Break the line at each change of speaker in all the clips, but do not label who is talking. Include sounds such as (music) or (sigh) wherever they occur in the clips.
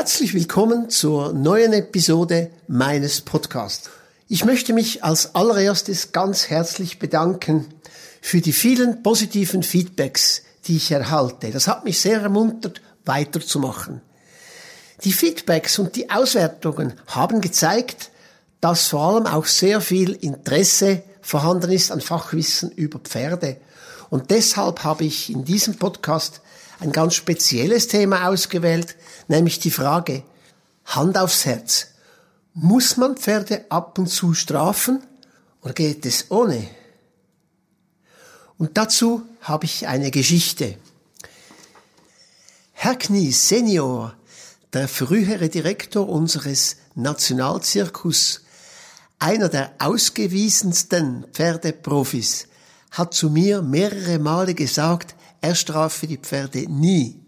Herzlich willkommen zur neuen Episode meines Podcasts. Ich möchte mich als allererstes ganz herzlich bedanken für die vielen positiven Feedbacks, die ich erhalte. Das hat mich sehr ermuntert, weiterzumachen. Die Feedbacks und die Auswertungen haben gezeigt, dass vor allem auch sehr viel Interesse vorhanden ist an Fachwissen über Pferde. Und deshalb habe ich in diesem Podcast ein ganz spezielles Thema ausgewählt, nämlich die Frage, Hand aufs Herz, muss man Pferde ab und zu strafen oder geht es ohne? Und dazu habe ich eine Geschichte. Herr Knie Senior, der frühere Direktor unseres Nationalzirkus, einer der ausgewiesensten Pferdeprofis, hat zu mir mehrere Male gesagt, er strafe die Pferde nie.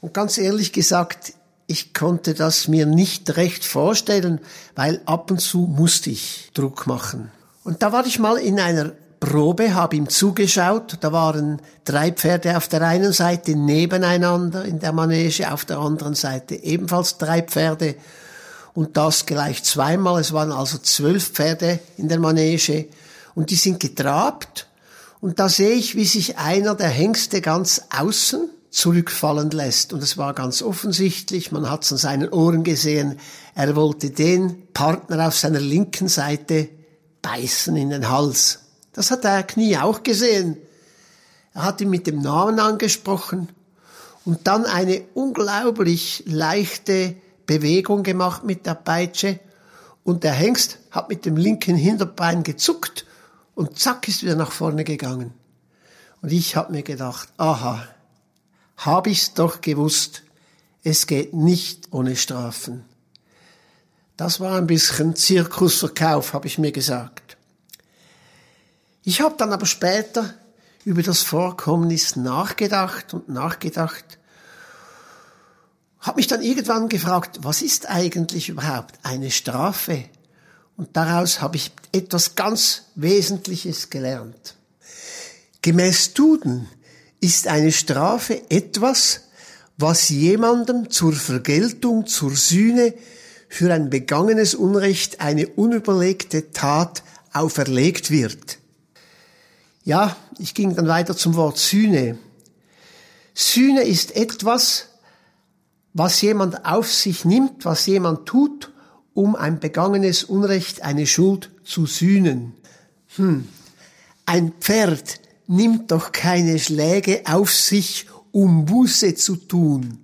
Und ganz ehrlich gesagt, ich konnte das mir nicht recht vorstellen, weil ab und zu musste ich Druck machen. Und da war ich mal in einer Probe, habe ihm zugeschaut. Da waren drei Pferde auf der einen Seite nebeneinander in der Manege, auf der anderen Seite ebenfalls drei Pferde. Und das gleich zweimal. Es waren also zwölf Pferde in der Manege. Und die sind getrabt und da sehe ich, wie sich einer der Hengste ganz außen zurückfallen lässt. Und es war ganz offensichtlich, man hat es an seinen Ohren gesehen, er wollte den Partner auf seiner linken Seite beißen in den Hals. Das hat der Knie auch gesehen. Er hat ihn mit dem Namen angesprochen und dann eine unglaublich leichte Bewegung gemacht mit der Peitsche und der Hengst hat mit dem linken Hinterbein gezuckt und zack ist wieder nach vorne gegangen. Und ich habe mir gedacht, aha, hab ich's doch gewusst, es geht nicht ohne Strafen. Das war ein bisschen Zirkusverkauf, habe ich mir gesagt. Ich habe dann aber später über das Vorkommnis nachgedacht und nachgedacht, habe mich dann irgendwann gefragt, was ist eigentlich überhaupt eine Strafe? Und daraus habe ich etwas ganz Wesentliches gelernt. Gemäß Duden ist eine Strafe etwas, was jemandem zur Vergeltung, zur Sühne für ein begangenes Unrecht, eine unüberlegte Tat auferlegt wird. Ja, ich ging dann weiter zum Wort Sühne. Sühne ist etwas, was jemand auf sich nimmt, was jemand tut, um ein begangenes Unrecht, eine Schuld zu sühnen. Hm. Ein Pferd nimmt doch keine Schläge auf sich, um Buße zu tun.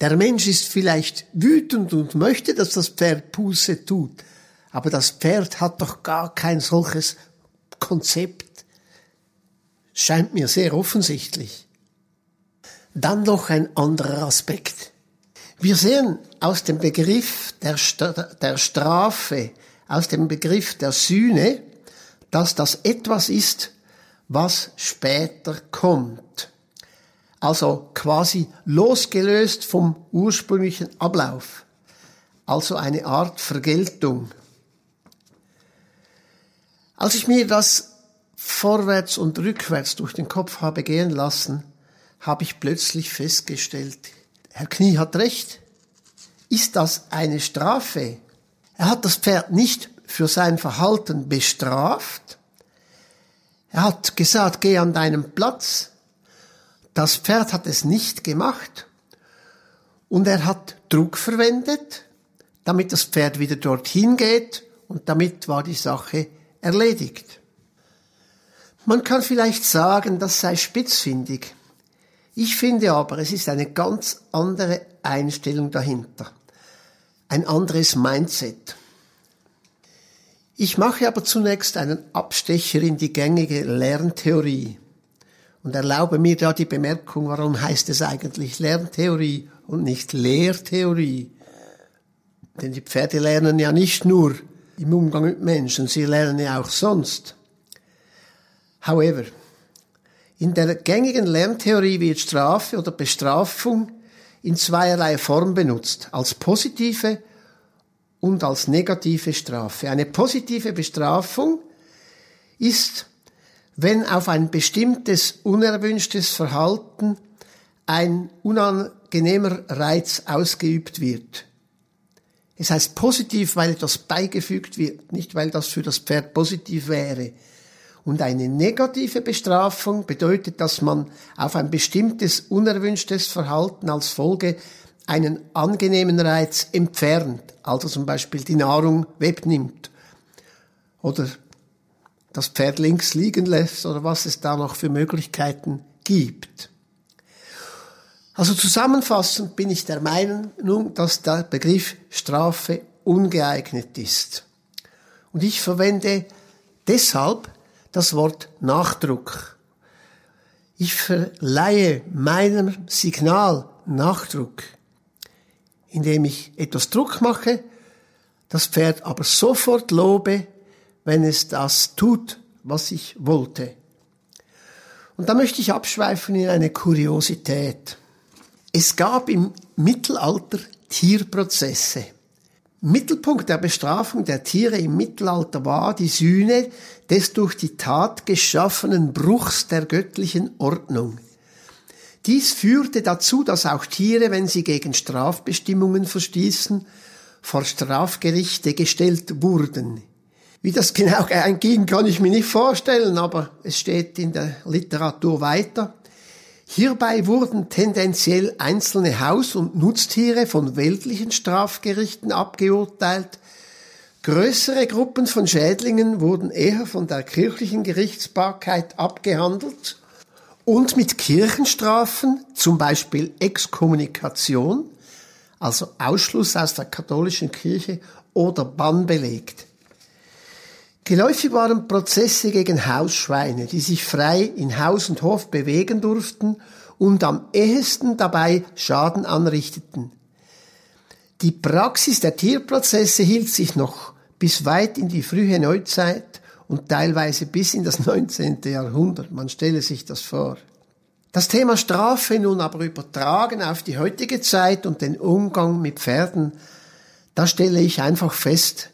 Der Mensch ist vielleicht wütend und möchte, dass das Pferd Buße tut, aber das Pferd hat doch gar kein solches Konzept. Scheint mir sehr offensichtlich. Dann noch ein anderer Aspekt. Wir sehen aus dem Begriff der, der Strafe, aus dem Begriff der Sühne, dass das etwas ist, was später kommt. Also quasi losgelöst vom ursprünglichen Ablauf. Also eine Art Vergeltung. Als ich mir das vorwärts und rückwärts durch den Kopf habe gehen lassen, habe ich plötzlich festgestellt, Herr Knie hat recht. Ist das eine Strafe? Er hat das Pferd nicht für sein Verhalten bestraft. Er hat gesagt, geh an deinen Platz. Das Pferd hat es nicht gemacht. Und er hat Druck verwendet, damit das Pferd wieder dorthin geht und damit war die Sache erledigt. Man kann vielleicht sagen, das sei spitzfindig. Ich finde aber, es ist eine ganz andere Einstellung dahinter. Ein anderes Mindset. Ich mache aber zunächst einen Abstecher in die gängige Lerntheorie und erlaube mir da die Bemerkung, warum heißt es eigentlich Lerntheorie und nicht Lehrtheorie? Denn die Pferde lernen ja nicht nur im Umgang mit Menschen, sie lernen ja auch sonst. However, in der gängigen Lerntheorie wird Strafe oder Bestrafung in zweierlei Form benutzt, als positive und als negative Strafe. Eine positive Bestrafung ist, wenn auf ein bestimmtes unerwünschtes Verhalten ein unangenehmer Reiz ausgeübt wird. Es heißt positiv, weil etwas beigefügt wird, nicht weil das für das Pferd positiv wäre. Und eine negative Bestrafung bedeutet, dass man auf ein bestimmtes unerwünschtes Verhalten als Folge einen angenehmen Reiz entfernt, also zum Beispiel die Nahrung wegnimmt oder das Pferd links liegen lässt oder was es da noch für Möglichkeiten gibt. Also zusammenfassend bin ich der Meinung, dass der Begriff Strafe ungeeignet ist. Und ich verwende deshalb das Wort Nachdruck. Ich verleihe meinem Signal Nachdruck, indem ich etwas Druck mache, das Pferd aber sofort lobe, wenn es das tut, was ich wollte. Und da möchte ich abschweifen in eine Kuriosität. Es gab im Mittelalter Tierprozesse. Mittelpunkt der Bestrafung der Tiere im Mittelalter war die Sühne des durch die Tat geschaffenen Bruchs der göttlichen Ordnung. Dies führte dazu, dass auch Tiere, wenn sie gegen Strafbestimmungen verstießen, vor Strafgerichte gestellt wurden. Wie das genau (laughs) ging, kann ich mir nicht vorstellen, aber es steht in der Literatur weiter. Hierbei wurden tendenziell einzelne Haus- und Nutztiere von weltlichen Strafgerichten abgeurteilt. Größere Gruppen von Schädlingen wurden eher von der kirchlichen Gerichtsbarkeit abgehandelt und mit Kirchenstrafen, zum Beispiel Exkommunikation, also Ausschluss aus der katholischen Kirche oder Bann belegt. Geläufig waren Prozesse gegen Hausschweine, die sich frei in Haus und Hof bewegen durften und am ehesten dabei Schaden anrichteten. Die Praxis der Tierprozesse hielt sich noch bis weit in die frühe Neuzeit und teilweise bis in das (laughs) 19. Jahrhundert. Man stelle sich das vor. Das Thema Strafe nun aber übertragen auf die heutige Zeit und den Umgang mit Pferden, da stelle ich einfach fest,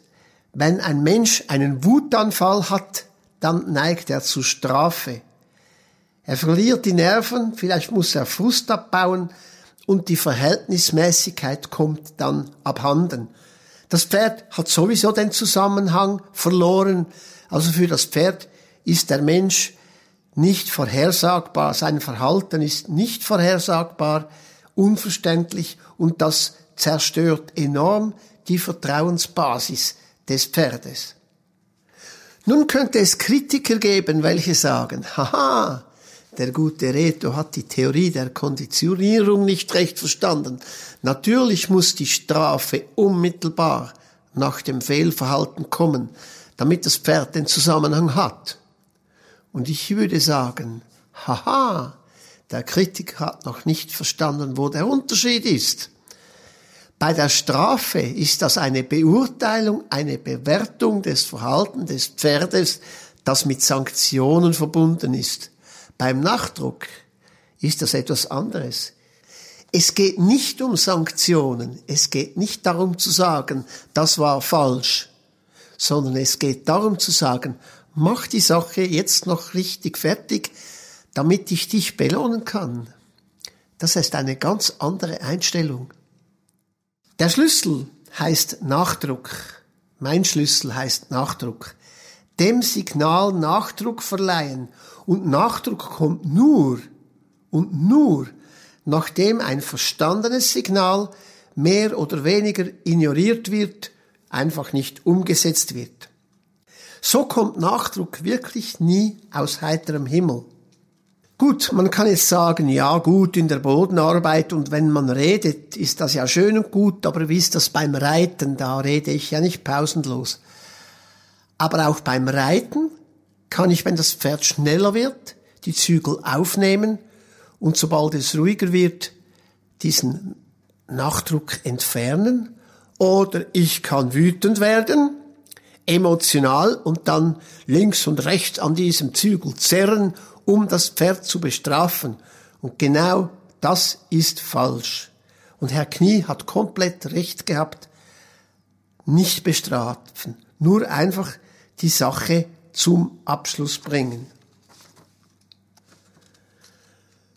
wenn ein Mensch einen Wutanfall hat, dann neigt er zu Strafe. Er verliert die Nerven, vielleicht muss er Frust abbauen und die Verhältnismäßigkeit kommt dann abhanden. Das Pferd hat sowieso den Zusammenhang verloren, also für das Pferd ist der Mensch nicht vorhersagbar, sein Verhalten ist nicht vorhersagbar, unverständlich und das zerstört enorm die Vertrauensbasis des Pferdes. Nun könnte es Kritiker geben, welche sagen, haha, der gute Reto hat die Theorie der Konditionierung nicht recht verstanden. Natürlich muss die Strafe unmittelbar nach dem Fehlverhalten kommen, damit das Pferd den Zusammenhang hat. Und ich würde sagen, haha, der Kritiker hat noch nicht verstanden, wo der Unterschied ist. Bei der Strafe ist das eine Beurteilung, eine Bewertung des Verhaltens des Pferdes, das mit Sanktionen verbunden ist. Beim Nachdruck ist das etwas anderes. Es geht nicht um Sanktionen, es geht nicht darum zu sagen, das war falsch, sondern es geht darum zu sagen, mach die Sache jetzt noch richtig fertig, damit ich dich belohnen kann. Das ist eine ganz andere Einstellung. Der Schlüssel heißt Nachdruck. Mein Schlüssel heißt Nachdruck. Dem Signal Nachdruck verleihen. Und Nachdruck kommt nur und nur, nachdem ein verstandenes Signal mehr oder weniger ignoriert wird, einfach nicht umgesetzt wird. So kommt Nachdruck wirklich nie aus heiterem Himmel. Gut, man kann jetzt sagen, ja gut, in der Bodenarbeit und wenn man redet, ist das ja schön und gut, aber wie ist das beim Reiten? Da rede ich ja nicht pausenlos. Aber auch beim Reiten kann ich, wenn das Pferd schneller wird, die Zügel aufnehmen und sobald es ruhiger wird, diesen Nachdruck entfernen. Oder ich kann wütend werden, emotional und dann links und rechts an diesem Zügel zerren um das Pferd zu bestrafen. Und genau das ist falsch. Und Herr Knie hat komplett recht gehabt. Nicht bestrafen, nur einfach die Sache zum Abschluss bringen.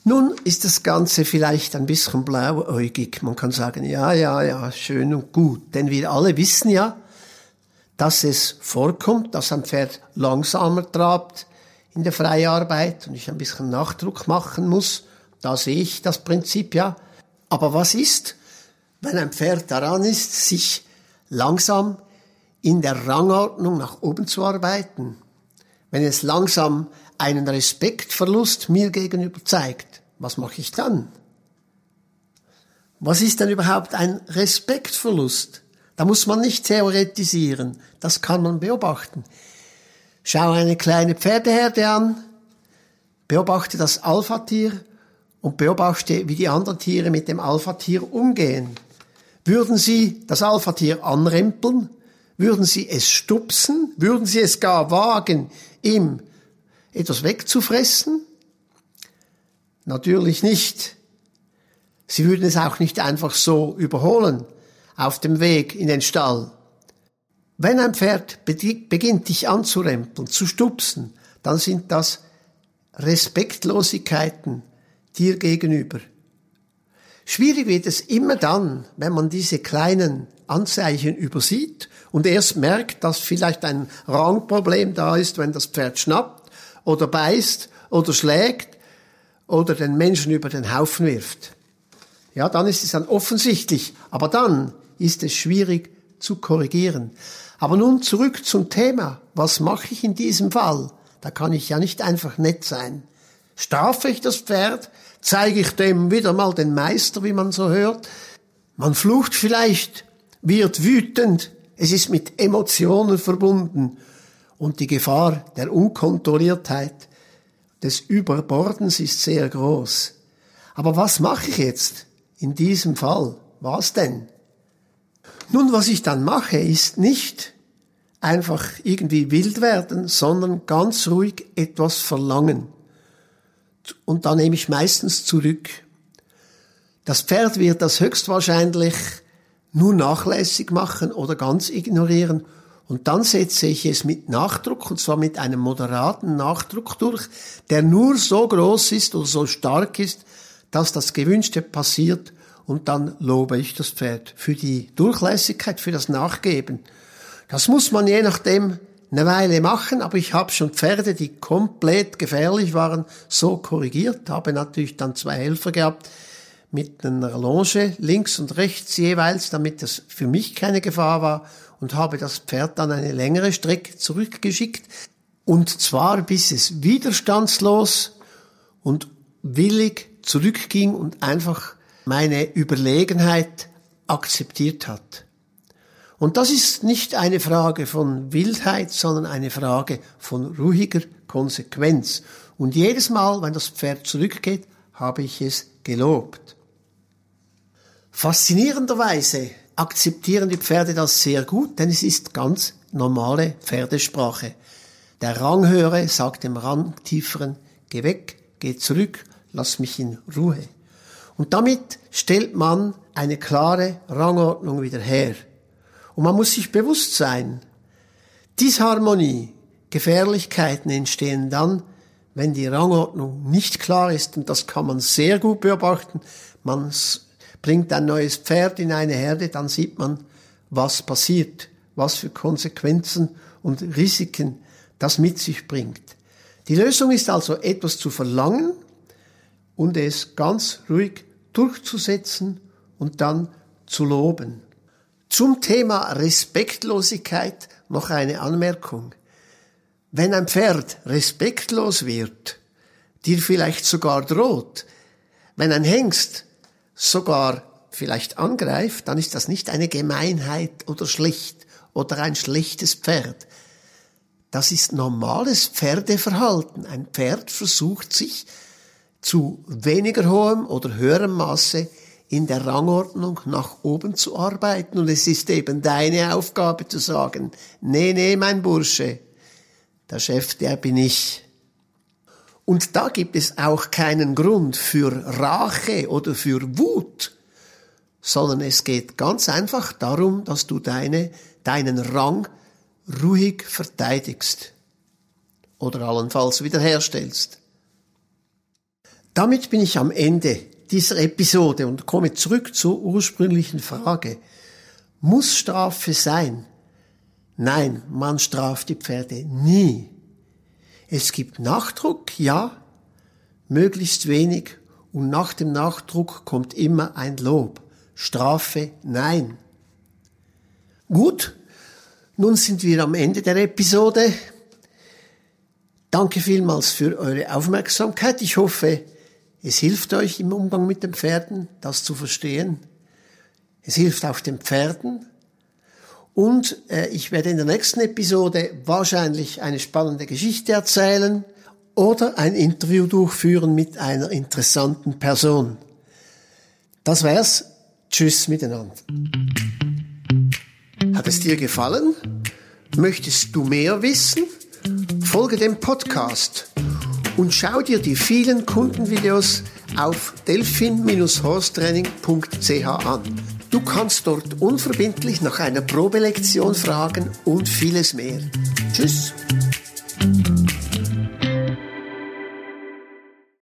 Nun ist das Ganze vielleicht ein bisschen blauäugig. Man kann sagen, ja, ja, ja, schön und gut. Denn wir alle wissen ja, dass es vorkommt, dass ein Pferd langsamer trabt in der Freiarbeit und ich ein bisschen Nachdruck machen muss. Da sehe ich das Prinzip ja. Aber was ist, wenn ein Pferd daran ist, sich langsam in der Rangordnung nach oben zu arbeiten? Wenn es langsam einen Respektverlust mir gegenüber zeigt, was mache ich dann? Was ist denn überhaupt ein Respektverlust? Da muss man nicht theoretisieren, das kann man beobachten. Schau eine kleine Pferdeherde an, beobachte das Alpha-Tier und beobachte, wie die anderen Tiere mit dem Alpha-Tier umgehen. Würden sie das Alpha-Tier anrempeln? Würden sie es stupsen? Würden sie es gar wagen, ihm etwas wegzufressen? Natürlich nicht. Sie würden es auch nicht einfach so überholen auf dem Weg in den Stall. Wenn ein Pferd beginnt, dich anzurempeln, zu stupsen, dann sind das Respektlosigkeiten dir gegenüber. Schwierig wird es immer dann, wenn man diese kleinen Anzeichen übersieht und erst merkt, dass vielleicht ein Rangproblem da ist, wenn das Pferd schnappt oder beißt oder schlägt oder den Menschen über den Haufen wirft. Ja, dann ist es dann offensichtlich. Aber dann ist es schwierig zu korrigieren. Aber nun zurück zum Thema. Was mache ich in diesem Fall? Da kann ich ja nicht einfach nett sein. Strafe ich das Pferd? Zeige ich dem wieder mal den Meister, wie man so hört? Man flucht vielleicht, wird wütend. Es ist mit Emotionen verbunden. Und die Gefahr der Unkontrolliertheit, des Überbordens ist sehr groß. Aber was mache ich jetzt in diesem Fall? Was denn? Nun, was ich dann mache, ist nicht einfach irgendwie wild werden, sondern ganz ruhig etwas verlangen. Und da nehme ich meistens zurück. Das Pferd wird das höchstwahrscheinlich nur nachlässig machen oder ganz ignorieren. Und dann setze ich es mit Nachdruck, und zwar mit einem moderaten Nachdruck durch, der nur so groß ist oder so stark ist, dass das Gewünschte passiert und dann lobe ich das Pferd für die Durchlässigkeit, für das Nachgeben. Das muss man je nachdem eine Weile machen, aber ich habe schon Pferde, die komplett gefährlich waren, so korrigiert, habe natürlich dann zwei Helfer gehabt mit einer Longe links und rechts jeweils, damit das für mich keine Gefahr war. Und habe das Pferd dann eine längere Strecke zurückgeschickt. Und zwar bis es widerstandslos und willig zurückging und einfach meine Überlegenheit akzeptiert hat. Und das ist nicht eine Frage von Wildheit, sondern eine Frage von ruhiger Konsequenz. Und jedes Mal, wenn das Pferd zurückgeht, habe ich es gelobt. Faszinierenderweise akzeptieren die Pferde das sehr gut, denn es ist ganz normale Pferdesprache. Der Ranghöhere sagt dem Rangtieferen, geh weg, geh zurück, lass mich in Ruhe. Und damit stellt man eine klare Rangordnung wieder her. Und man muss sich bewusst sein, Disharmonie, Gefährlichkeiten entstehen dann, wenn die Rangordnung nicht klar ist. Und das kann man sehr gut beobachten. Man bringt ein neues Pferd in eine Herde, dann sieht man, was passiert, was für Konsequenzen und Risiken das mit sich bringt. Die Lösung ist also etwas zu verlangen und es ganz ruhig durchzusetzen und dann zu loben. Zum Thema Respektlosigkeit noch eine Anmerkung. Wenn ein Pferd respektlos wird, dir vielleicht sogar droht, wenn ein Hengst sogar vielleicht angreift, dann ist das nicht eine Gemeinheit oder schlecht oder ein schlechtes Pferd. Das ist normales Pferdeverhalten. Ein Pferd versucht sich zu weniger hohem oder höherem Maße in der Rangordnung nach oben zu arbeiten. Und es ist eben deine Aufgabe zu sagen, nee, nee, mein Bursche, der Chef, der bin ich. Und da gibt es auch keinen Grund für Rache oder für Wut, sondern es geht ganz einfach darum, dass du deine, deinen Rang ruhig verteidigst oder allenfalls wiederherstellst. Damit bin ich am Ende dieser Episode und komme zurück zur ursprünglichen Frage. Muss Strafe sein? Nein, man straft die Pferde nie. Es gibt Nachdruck, ja, möglichst wenig und nach dem Nachdruck kommt immer ein Lob. Strafe, nein. Gut, nun sind wir am Ende der Episode. Danke vielmals für eure Aufmerksamkeit. Ich hoffe, es hilft euch im Umgang mit den Pferden, das zu verstehen. Es hilft auch den Pferden. Und äh, ich werde in der nächsten Episode wahrscheinlich eine spannende Geschichte erzählen oder ein Interview durchführen mit einer interessanten Person. Das wär's. Tschüss miteinander. Hat es dir gefallen? Möchtest du mehr wissen? Folge dem Podcast und schau dir die vielen Kundenvideos auf delphin-horstraining.ch an. Du kannst dort unverbindlich nach einer Probelektion fragen und vieles mehr. Tschüss!